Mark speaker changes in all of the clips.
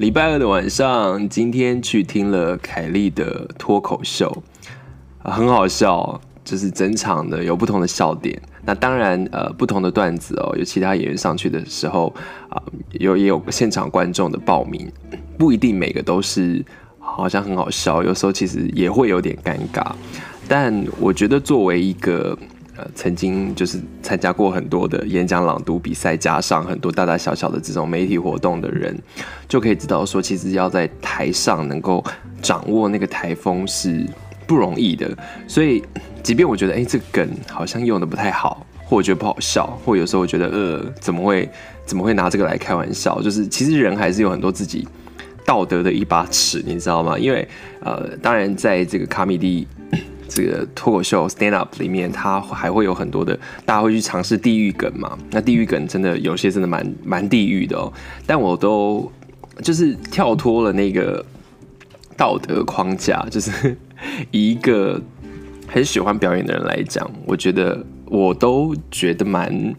Speaker 1: 礼拜二的晚上，今天去听了凯莉的脱口秀，很好笑，就是整场的有不同的笑点。那当然，呃，不同的段子哦，有其他演员上去的时候啊，有也有现场观众的报名，不一定每个都是好像很好笑，有时候其实也会有点尴尬。但我觉得作为一个。呃曾经就是参加过很多的演讲朗读比赛，加上很多大大小小的这种媒体活动的人，就可以知道说，其实要在台上能够掌握那个台风是不容易的。所以，即便我觉得，哎，这个梗好像用得不太好，或我觉得不好笑，或有时候我觉得，呃，怎么会怎么会拿这个来开玩笑？就是其实人还是有很多自己道德的一把尺，你知道吗？因为，呃，当然在这个卡米蒂。这个脱口秀 stand up 里面，它还会有很多的，大家会去尝试地狱梗嘛？那地狱梗真的有些真的蛮蛮地狱的哦。但我都就是跳脱了那个道德框架，就是一个很喜欢表演的人来讲，我觉得我都觉得蛮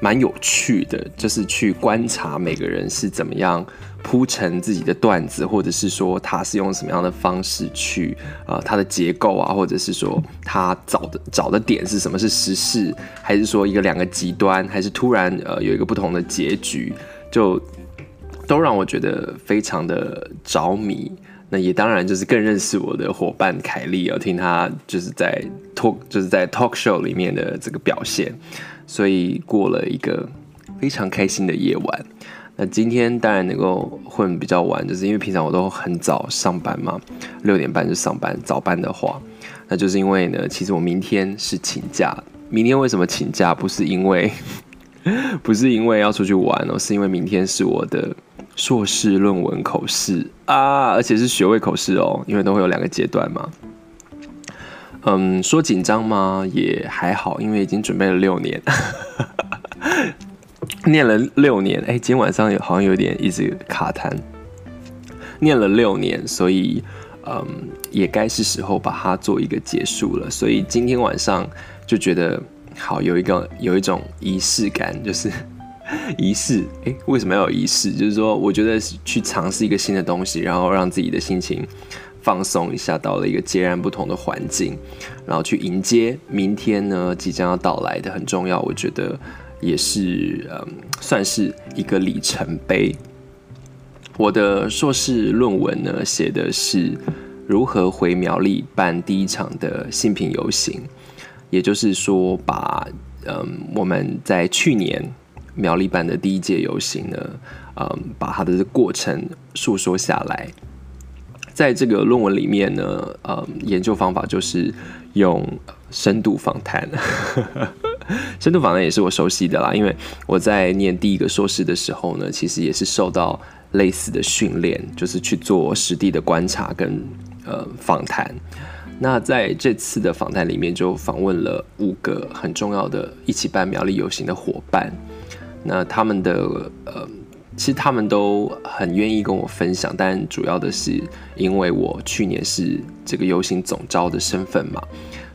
Speaker 1: 蛮有趣的，就是去观察每个人是怎么样。铺成自己的段子，或者是说他是用什么样的方式去呃，他的结构啊，或者是说他找的找的点是什么？是时事，还是说一个两个极端，还是突然呃有一个不同的结局，就都让我觉得非常的着迷。那也当然就是更认识我的伙伴凯莉，要听他就是在 talk 就是在 talk show 里面的这个表现，所以过了一个非常开心的夜晚。那今天当然能够混比较晚，就是因为平常我都很早上班嘛，六点半就上班。早班的话，那就是因为呢，其实我明天是请假。明天为什么请假？不是因为，不是因为要出去玩哦，是因为明天是我的硕士论文口试啊，而且是学位口试哦，因为都会有两个阶段嘛。嗯，说紧张吗？也还好，因为已经准备了六年。念了六年，哎，今天晚上好像有点一直卡痰。念了六年，所以嗯，也该是时候把它做一个结束了。所以今天晚上就觉得好，有一个有一种仪式感，就是 仪式。哎，为什么要有仪式？就是说，我觉得去尝试一个新的东西，然后让自己的心情放松一下，到了一个截然不同的环境，然后去迎接明天呢即将要到来的很重要。我觉得。也是嗯，算是一个里程碑。我的硕士论文呢，写的是如何回苗栗办第一场的性平游行，也就是说，把嗯我们在去年苗栗办的第一届游行呢，嗯，把它的过程述说下来。在这个论文里面呢，嗯，研究方法就是用深度访谈。深度访谈也是我熟悉的啦，因为我在念第一个硕士的时候呢，其实也是受到类似的训练，就是去做实地的观察跟呃访谈。那在这次的访谈里面，就访问了五个很重要的一起办苗栗游行的伙伴。那他们的呃，其实他们都很愿意跟我分享，但主要的是因为我去年是这个游行总招的身份嘛。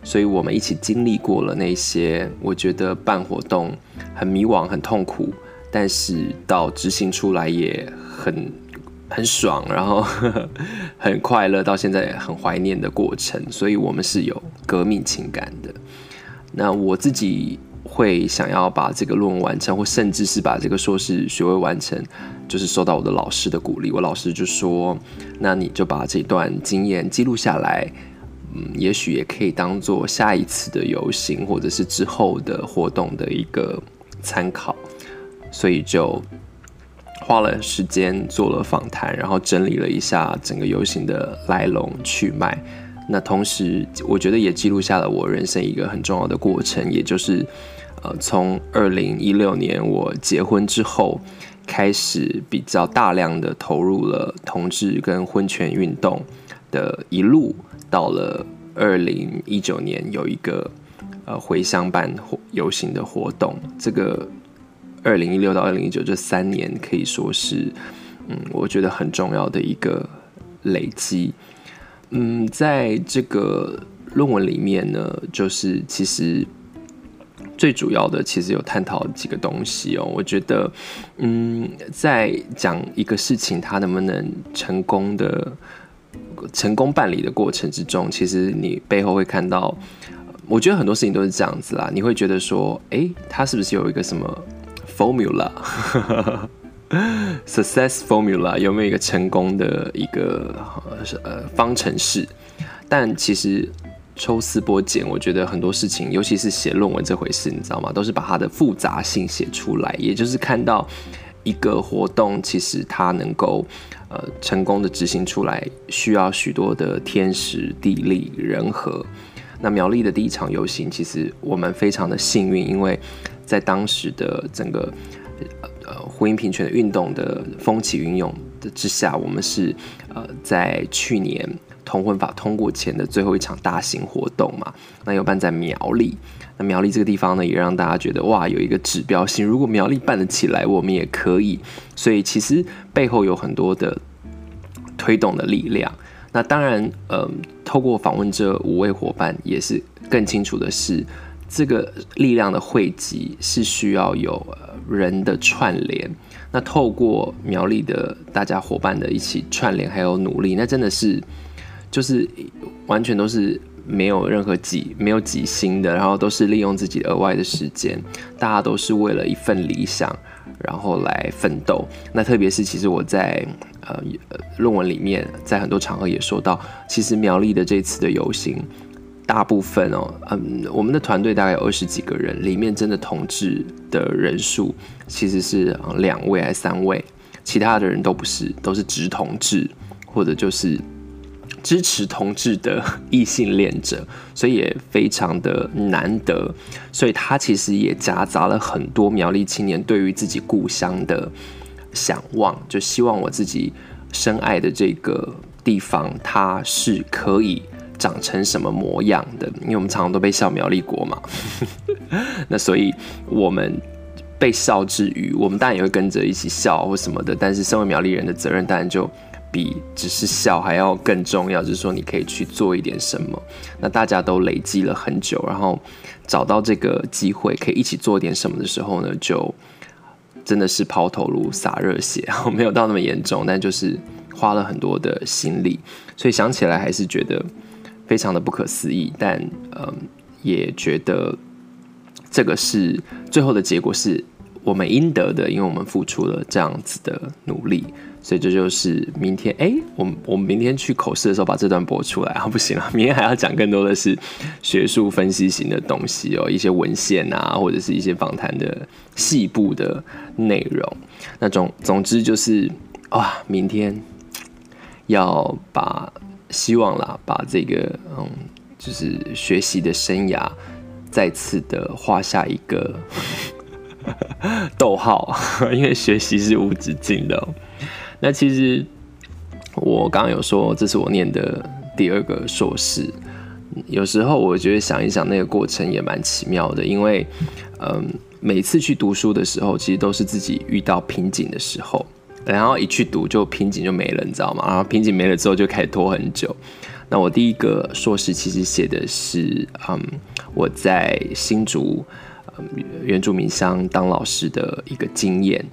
Speaker 1: 所以我们一起经历过了那些，我觉得办活动很迷惘、很痛苦，但是到执行出来也很很爽，然后呵 呵很快乐，到现在也很怀念的过程。所以我们是有革命情感的。那我自己会想要把这个论文完成，或甚至是把这个硕士学位完成，就是受到我的老师的鼓励。我老师就说：“那你就把这段经验记录下来。”嗯，也许也可以当做下一次的游行，或者是之后的活动的一个参考，所以就花了时间做了访谈，然后整理了一下整个游行的来龙去脉。那同时，我觉得也记录下了我人生一个很重要的过程，也就是呃，从二零一六年我结婚之后，开始比较大量的投入了同志跟婚权运动的一路。到了二零一九年，有一个呃回乡办游行的活动。这个二零一六到二零一九这三年可以说是，嗯，我觉得很重要的一个累积。嗯，在这个论文里面呢，就是其实最主要的其实有探讨几个东西哦。我觉得，嗯，在讲一个事情它能不能成功的成功办理的过程之中，其实你背后会看到，我觉得很多事情都是这样子啦。你会觉得说，诶，它是不是有一个什么 formula，success formula，有没有一个成功的一个呃方程式？但其实。抽丝剥茧，我觉得很多事情，尤其是写论文这回事，你知道吗？都是把它的复杂性写出来，也就是看到一个活动，其实它能够呃成功的执行出来，需要许多的天时地利人和。那苗栗的第一场游行，其实我们非常的幸运，因为在当时的整个呃呃婚姻平权的运动的风起云涌的之下，我们是呃在去年。同婚法通过前的最后一场大型活动嘛，那又办在苗栗。那苗栗这个地方呢，也让大家觉得哇，有一个指标性。如果苗栗办得起来，我们也可以。所以其实背后有很多的推动的力量。那当然，嗯、透过访问这五位伙伴，也是更清楚的是，这个力量的汇集是需要有人的串联。那透过苗栗的大家伙伴的一起串联，还有努力，那真的是。就是完全都是没有任何挤，没有挤薪的，然后都是利用自己额外的时间，大家都是为了一份理想，然后来奋斗。那特别是，其实我在呃论文里面，在很多场合也说到，其实苗栗的这次的游行，大部分哦，嗯，我们的团队大概有二十几个人，里面真的同志的人数其实是两位还是三位，其他的人都不是，都是直同志或者就是。支持同志的 异性恋者，所以也非常的难得，所以他其实也夹杂了很多苗栗青年对于自己故乡的想望，就希望我自己深爱的这个地方，它是可以长成什么模样的。因为我们常常都被笑苗栗国嘛，那所以我们被笑之余，我们当然也会跟着一起笑或什么的。但是身为苗栗人的责任，当然就。比只是笑还要更重要，就是说你可以去做一点什么。那大家都累积了很久，然后找到这个机会可以一起做点什么的时候呢，就真的是抛头颅洒热血，没有到那么严重，但就是花了很多的心力，所以想起来还是觉得非常的不可思议。但嗯，也觉得这个是最后的结果是我们应得的，因为我们付出了这样子的努力。所以这就是明天，哎，我们我们明天去口试的时候把这段播出来啊，不行了，明天还要讲更多的是学术分析型的东西哦，一些文献啊，或者是一些访谈的细部的内容。那总总之就是哇，明天要把希望啦，把这个嗯，就是学习的生涯再次的画下一个 逗号，因为学习是无止境的。那其实我刚刚有说，这是我念的第二个硕士。有时候我觉得想一想，那个过程也蛮奇妙的，因为嗯，每次去读书的时候，其实都是自己遇到瓶颈的时候，然后一去读就瓶颈就没了，你知道吗？然后瓶颈没了之后就开始拖很久。那我第一个硕士其实写的是嗯，我在新竹原住民乡当老师的一个经验。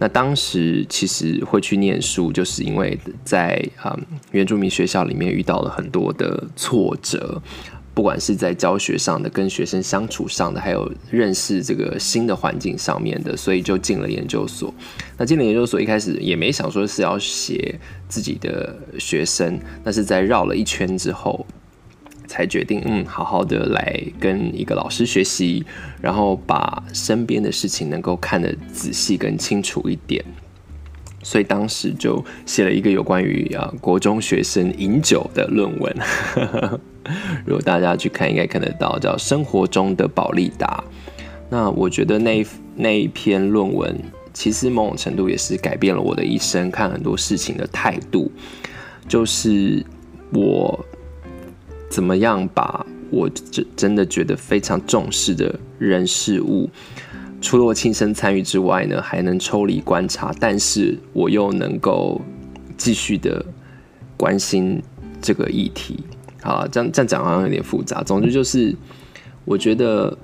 Speaker 1: 那当时其实会去念书，就是因为在嗯原住民学校里面遇到了很多的挫折，不管是在教学上的、跟学生相处上的，还有认识这个新的环境上面的，所以就进了研究所。那进了研究所，一开始也没想说是要写自己的学生，但是在绕了一圈之后。才决定，嗯，好好的来跟一个老师学习，然后把身边的事情能够看得仔细更清楚一点。所以当时就写了一个有关于啊国中学生饮酒的论文。如果大家去看，应该看得到，叫《生活中的宝利达》。那我觉得那那一篇论文，其实某种程度也是改变了我的一生，看很多事情的态度。就是我。怎么样把我真真的觉得非常重视的人事物，除了我亲身参与之外呢，还能抽离观察，但是我又能够继续的关心这个议题。好，这样这样讲好像有点复杂。总之就是，我觉得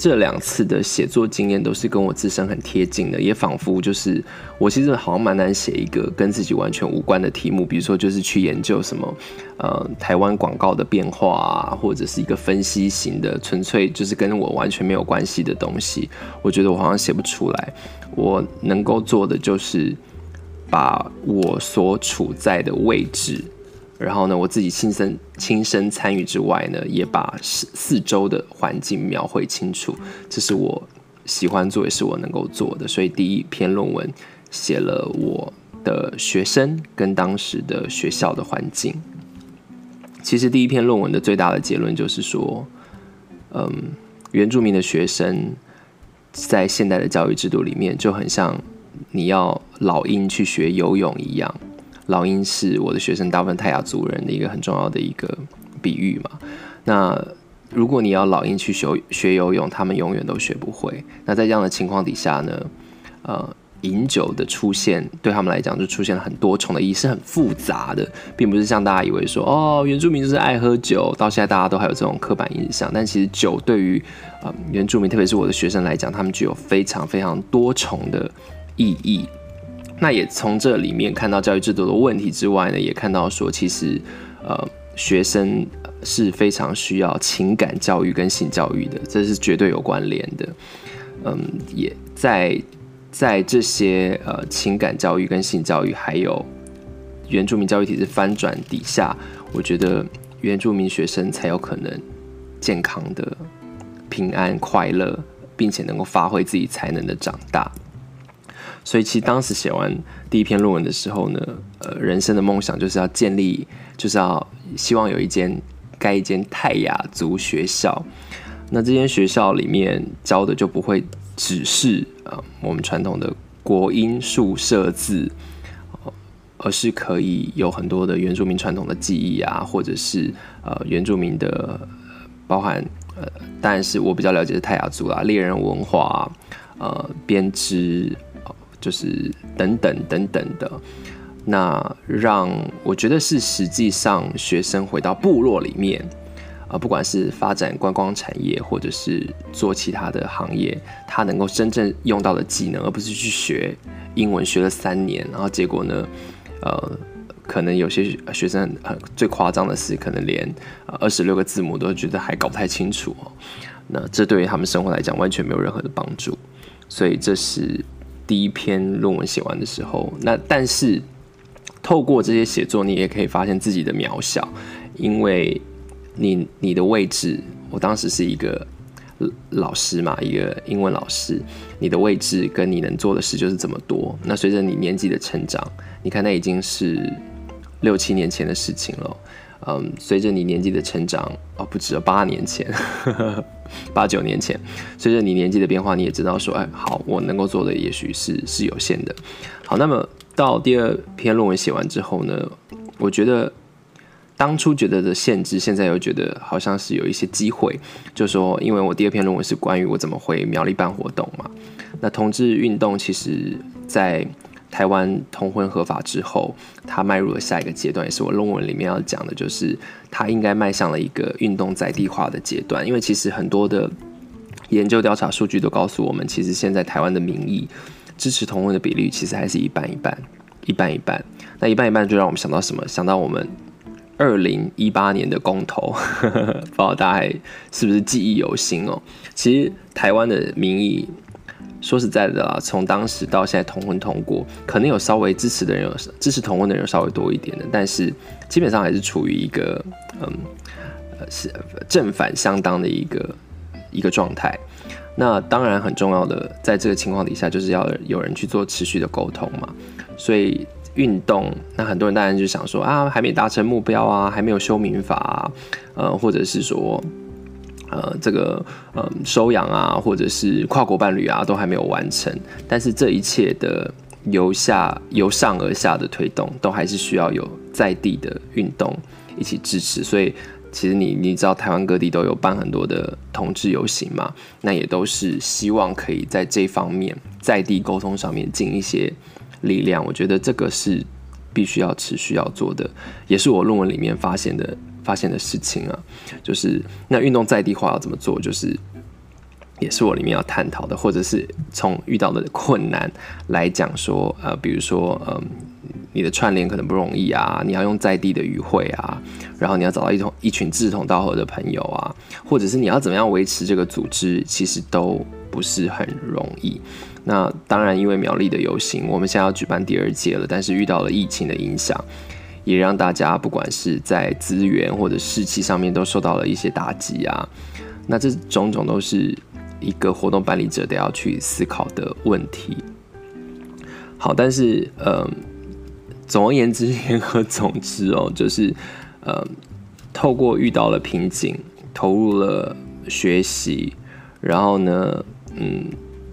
Speaker 1: 这两次的写作经验都是跟我自身很贴近的，也仿佛就是我其实好像蛮难写一个跟自己完全无关的题目，比如说就是去研究什么呃台湾广告的变化啊，或者是一个分析型的，纯粹就是跟我完全没有关系的东西，我觉得我好像写不出来。我能够做的就是把我所处在的位置。然后呢，我自己亲身亲身参与之外呢，也把四四周的环境描绘清楚，这是我喜欢做，也是我能够做的。所以第一篇论文写了我的学生跟当时的学校的环境。其实第一篇论文的最大的结论就是说，嗯，原住民的学生在现代的教育制度里面就很像你要老鹰去学游泳一样。老鹰是我的学生，大部分泰雅族人的一个很重要的一个比喻嘛。那如果你要老鹰去学学游泳，他们永远都学不会。那在这样的情况底下呢，呃，饮酒的出现对他们来讲就出现了很多重的意义，是很复杂的，并不是像大家以为说哦，原住民就是爱喝酒，到现在大家都还有这种刻板印象。但其实酒对于呃原住民，特别是我的学生来讲，他们具有非常非常多重的意义。那也从这里面看到教育制度的问题之外呢，也看到说，其实，呃，学生是非常需要情感教育跟性教育的，这是绝对有关联的。嗯，也在在这些呃情感教育跟性教育，还有原住民教育体制翻转底下，我觉得原住民学生才有可能健康的、平安、快乐，并且能够发挥自己才能的长大。所以，其实当时写完第一篇论文的时候呢，呃，人生的梦想就是要建立，就是要希望有一间盖一间泰雅族学校。那这间学校里面教的就不会只是呃我们传统的国音数社字，而是可以有很多的原住民传统的技艺啊，或者是呃原住民的包含呃，当然是我比较了解的泰雅族啦，猎人文化，呃，编织。就是等等等等的，那让我觉得是实际上学生回到部落里面，啊，不管是发展观光产业，或者是做其他的行业，他能够真正用到的技能，而不是去学英文学了三年，然后结果呢，呃，可能有些学生很最夸张的是，可能连二十六个字母都觉得还搞不太清楚哦，那这对于他们生活来讲完全没有任何的帮助，所以这是。第一篇论文写完的时候，那但是透过这些写作，你也可以发现自己的渺小，因为你你的位置，我当时是一个老师嘛，一个英文老师，你的位置跟你能做的事就是这么多。那随着你年纪的成长，你看那已经是六七年前的事情了。嗯，随着你年纪的成长，哦，不止了，八年前，八九年前，随着你年纪的变化，你也知道说，哎，好，我能够做的也许是是有限的。好，那么到第二篇论文写完之后呢，我觉得当初觉得的限制，现在又觉得好像是有一些机会，就说，因为我第二篇论文是关于我怎么回苗栗办活动嘛，那同志运动其实，在台湾同婚合法之后，它迈入了下一个阶段，也是我论文里面要讲的，就是它应该迈向了一个运动在地化的阶段。因为其实很多的研究调查数据都告诉我们，其实现在台湾的民意支持同婚的比例其实还是一半一半，一半一半。那一半一半就让我们想到什么？想到我们二零一八年的公投，呵呵，不知道大家还是不是记忆犹新哦？其实台湾的民意。说实在的啊，从当时到现在同婚通过，可能有稍微支持的人有支持同婚的人稍微多一点的，但是基本上还是处于一个嗯是正反相当的一个一个状态。那当然很重要的，在这个情况底下，就是要有人去做持续的沟通嘛。所以运动，那很多人当然就想说啊，还没达成目标啊，还没有修民法啊，呃，或者是说。呃，这个呃收养啊，或者是跨国伴侣啊，都还没有完成。但是这一切的由下由上而下的推动，都还是需要有在地的运动一起支持。所以，其实你你知道，台湾各地都有办很多的同志游行嘛，那也都是希望可以在这方面在地沟通上面尽一些力量。我觉得这个是必须要持续要做的，也是我论文里面发现的。发现的事情啊，就是那运动在地化要怎么做？就是也是我里面要探讨的，或者是从遇到的困难来讲说，呃，比如说，嗯、你的串联可能不容易啊，你要用在地的语汇啊，然后你要找到一同一群志同道合的朋友啊，或者是你要怎么样维持这个组织，其实都不是很容易。那当然，因为苗栗的游行，我们现在要举办第二届了，但是遇到了疫情的影响，也让大家不管是在资源或者士气上面都受到了一些打击啊。那这种种都是。一个活动办理者得要去思考的问题。好，但是呃，总而言之，言而总之哦，就是呃，透过遇到了瓶颈，投入了学习，然后呢，嗯，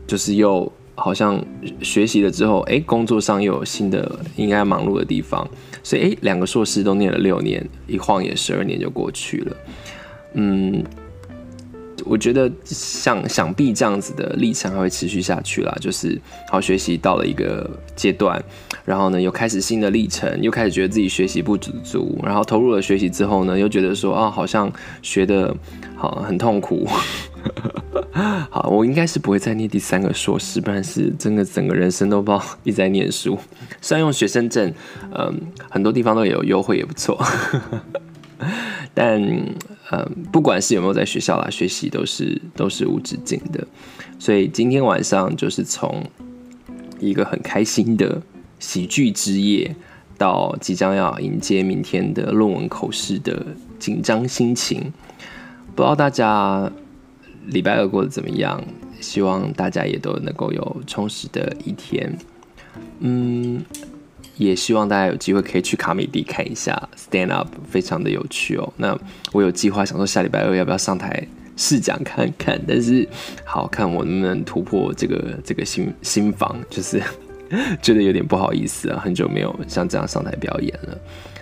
Speaker 1: 就是又好像学习了之后，哎，工作上又有新的应该忙碌的地方，所以哎，两个硕士都念了六年，一晃眼十二年就过去了，嗯。我觉得想想必这样子的历程还会持续下去啦，就是好学习到了一个阶段，然后呢又开始新的历程，又开始觉得自己学习不足，然后投入了学习之后呢，又觉得说啊好像学得好很痛苦。好，我应该是不会再念第三个硕士，不然是真的整个人生都不知道一直在念书。虽然用学生证，嗯，很多地方都有优惠，也不错。但，嗯，不管是有没有在学校啦，学习都是都是无止境的。所以今天晚上就是从一个很开心的喜剧之夜，到即将要迎接明天的论文口试的紧张心情。不知道大家礼拜二过得怎么样？希望大家也都能够有充实的一天。嗯。也希望大家有机会可以去卡米地看一下 Stand Up，非常的有趣哦。那我有计划想说下礼拜二要不要上台试讲看看，但是好看我能不能突破这个这个心 心房，就是觉得有点不好意思啊，很久没有像这样上台表演了。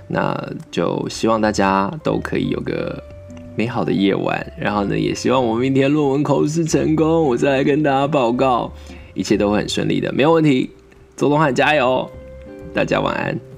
Speaker 1: 那就希望大家都可以有个美好的夜晚，然后呢，也希望我明天论文口试成功，我再来跟大家报告，一切都会很顺利的，没有问题。周东汉加油！大家晚安。